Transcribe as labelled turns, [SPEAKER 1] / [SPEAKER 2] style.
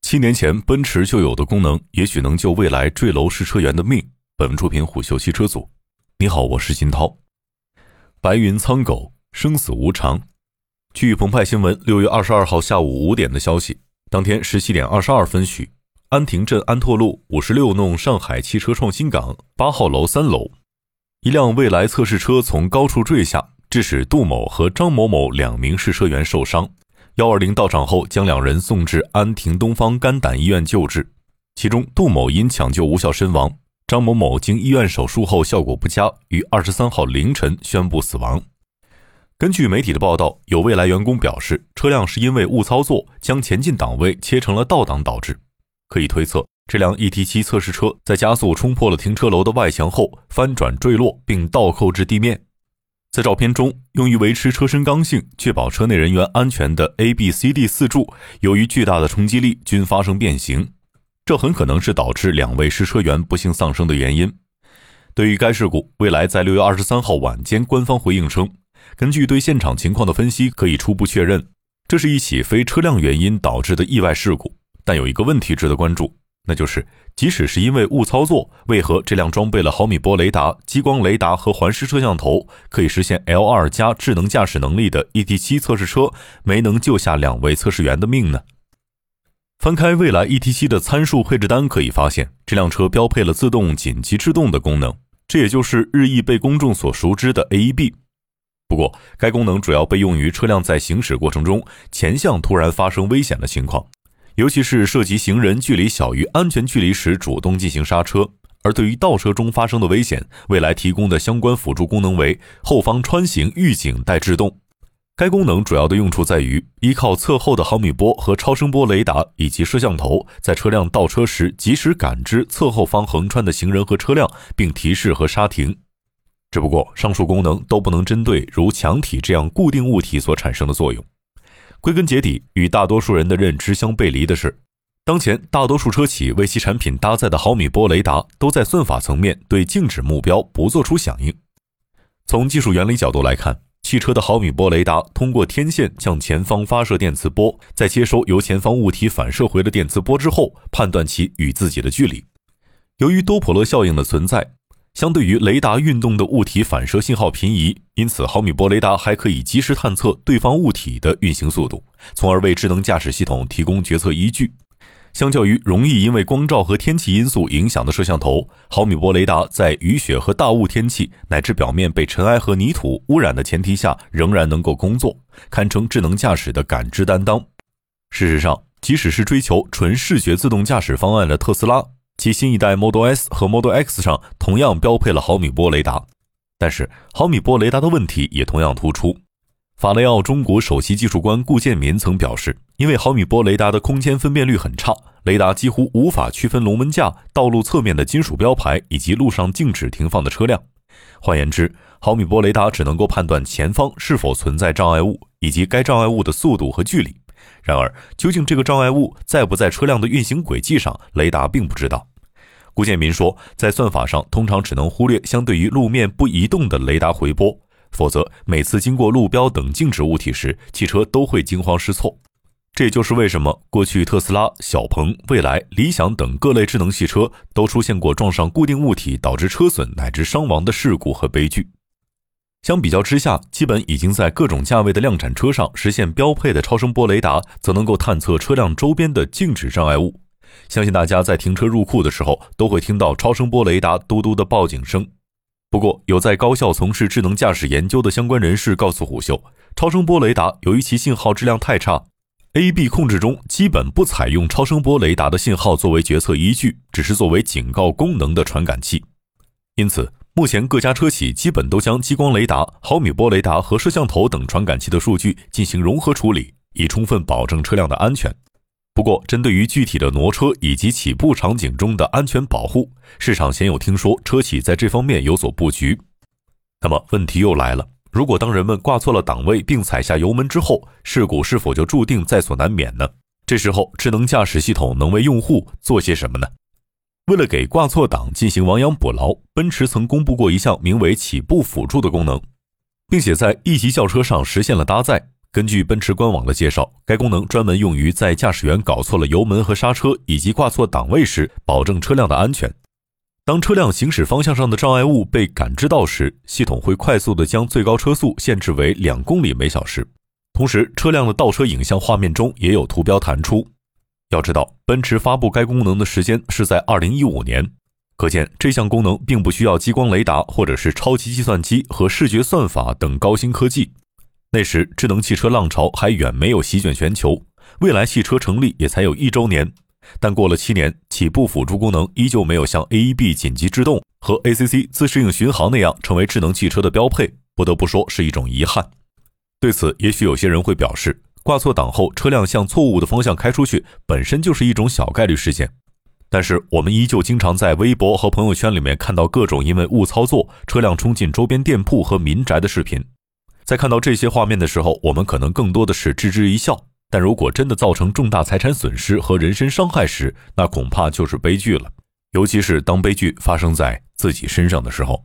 [SPEAKER 1] 七年前奔驰就有的功能，也许能救未来坠楼试车员的命。本文出品虎嗅汽车组。你好，我是金涛。白云苍狗，生死无常。据澎湃新闻六月二十二号下午五点的消息，当天十七点二十二分许，安亭镇安拓路五十六弄上海汽车创新港八号楼三楼，一辆蔚来测试车从高处坠下，致使杜某和张某某两名试车员受伤。幺二零到场后，将两人送至安亭东方肝胆医院救治。其中，杜某因抢救无效身亡，张某某经医院手术后效果不佳，于二十三号凌晨宣布死亡。根据媒体的报道，有未来员工表示，车辆是因为误操作，将前进档位切成了倒档导致。可以推测，这辆 ET7 测试车在加速冲破了停车楼的外墙后翻转坠落，并倒扣至地面。在照片中，用于维持车身刚性、确保车内人员安全的 A、B、C、D 四柱，由于巨大的冲击力均发生变形，这很可能是导致两位试车员不幸丧生的原因。对于该事故，未来在六月二十三号晚间官方回应称，根据对现场情况的分析，可以初步确认，这是一起非车辆原因导致的意外事故。但有一个问题值得关注。那就是，即使是因为误操作，为何这辆装备了毫米波雷达、激光雷达和环视摄像头，可以实现 L2 加智能驾驶能力的 ET7 测试车，没能救下两位测试员的命呢？翻开蔚来 ET7 的参数配置单，可以发现，这辆车标配了自动紧急制动的功能，这也就是日益被公众所熟知的 AEB。不过，该功能主要被用于车辆在行驶过程中前向突然发生危险的情况。尤其是涉及行人距离小于安全距离时，主动进行刹车。而对于倒车中发生的危险，未来提供的相关辅助功能为后方穿行预警带制动。该功能主要的用处在于依靠侧后的毫米波和超声波雷达以及摄像头，在车辆倒车时及时感知侧后方横穿的行人和车辆，并提示和刹停。只不过，上述功能都不能针对如墙体这样固定物体所产生的作用。归根结底，与大多数人的认知相背离的是，当前大多数车企为其产品搭载的毫米波雷达，都在算法层面对静止目标不做出响应。从技术原理角度来看，汽车的毫米波雷达通过天线向前方发射电磁波，在接收由前方物体反射回的电磁波之后，判断其与自己的距离。由于多普勒效应的存在。相对于雷达运动的物体反射信号频移，因此毫米波雷达还可以及时探测对方物体的运行速度，从而为智能驾驶系统提供决策依据。相较于容易因为光照和天气因素影响的摄像头，毫米波雷达在雨雪和大雾天气乃至表面被尘埃和泥土污染的前提下，仍然能够工作，堪称智能驾驶的感知担当。事实上，即使是追求纯视觉自动驾驶方案的特斯拉。其新一代 Model S 和 Model X 上同样标配了毫米波雷达，但是毫米波雷达的问题也同样突出。法雷奥中国首席技术官顾建民曾表示，因为毫米波雷达的空间分辨率很差，雷达几乎无法区分龙门架、道路侧面的金属标牌以及路上静止停放的车辆。换言之，毫米波雷达只能够判断前方是否存在障碍物以及该障碍物的速度和距离。然而，究竟这个障碍物在不在车辆的运行轨迹上，雷达并不知道。顾建民说，在算法上，通常只能忽略相对于路面不移动的雷达回波，否则每次经过路标等静止物体时，汽车都会惊慌失措。这也就是为什么过去特斯拉、小鹏、蔚来、理想等各类智能汽车都出现过撞上固定物体导致车损乃至伤亡的事故和悲剧。相比较之下，基本已经在各种价位的量产车上实现标配的超声波雷达，则能够探测车辆周边的静止障碍物。相信大家在停车入库的时候，都会听到超声波雷达嘟嘟的报警声。不过，有在高校从事智能驾驶研究的相关人士告诉虎嗅，超声波雷达由于其信号质量太差，A B 控制中基本不采用超声波雷达的信号作为决策依据，只是作为警告功能的传感器。因此。目前各家车企基本都将激光雷达、毫米波雷达和摄像头等传感器的数据进行融合处理，以充分保证车辆的安全。不过，针对于具体的挪车以及起步场景中的安全保护，市场鲜有听说车企在这方面有所布局。那么问题又来了：如果当人们挂错了档位并踩下油门之后，事故是否就注定在所难免呢？这时候，智能驾驶系统能为用户做些什么呢？为了给挂错档进行亡羊补牢，奔驰曾公布过一项名为“起步辅助”的功能，并且在 E 级轿车上实现了搭载。根据奔驰官网的介绍，该功能专门用于在驾驶员搞错了油门和刹车以及挂错档位时，保证车辆的安全。当车辆行驶方向上的障碍物被感知到时，系统会快速地将最高车速限制为两公里每小时。同时，车辆的倒车影像画面中也有图标弹出。要知道，奔驰发布该功能的时间是在二零一五年，可见这项功能并不需要激光雷达或者是超级计算机和视觉算法等高新科技。那时，智能汽车浪潮还远没有席卷全球，未来汽车成立也才有一周年。但过了七年，起步辅助功能依旧没有像 AEB 紧急制动和 ACC 自适应巡航那样成为智能汽车的标配，不得不说是一种遗憾。对此，也许有些人会表示，挂错档后车辆向错误的方向开出去，本身就是一种小概率事件。但是，我们依旧经常在微博和朋友圈里面看到各种因为误操作车辆冲进周边店铺和民宅的视频。在看到这些画面的时候，我们可能更多的是置之一笑。但如果真的造成重大财产损失和人身伤害时，那恐怕就是悲剧了。尤其是当悲剧发生在自己身上的时候。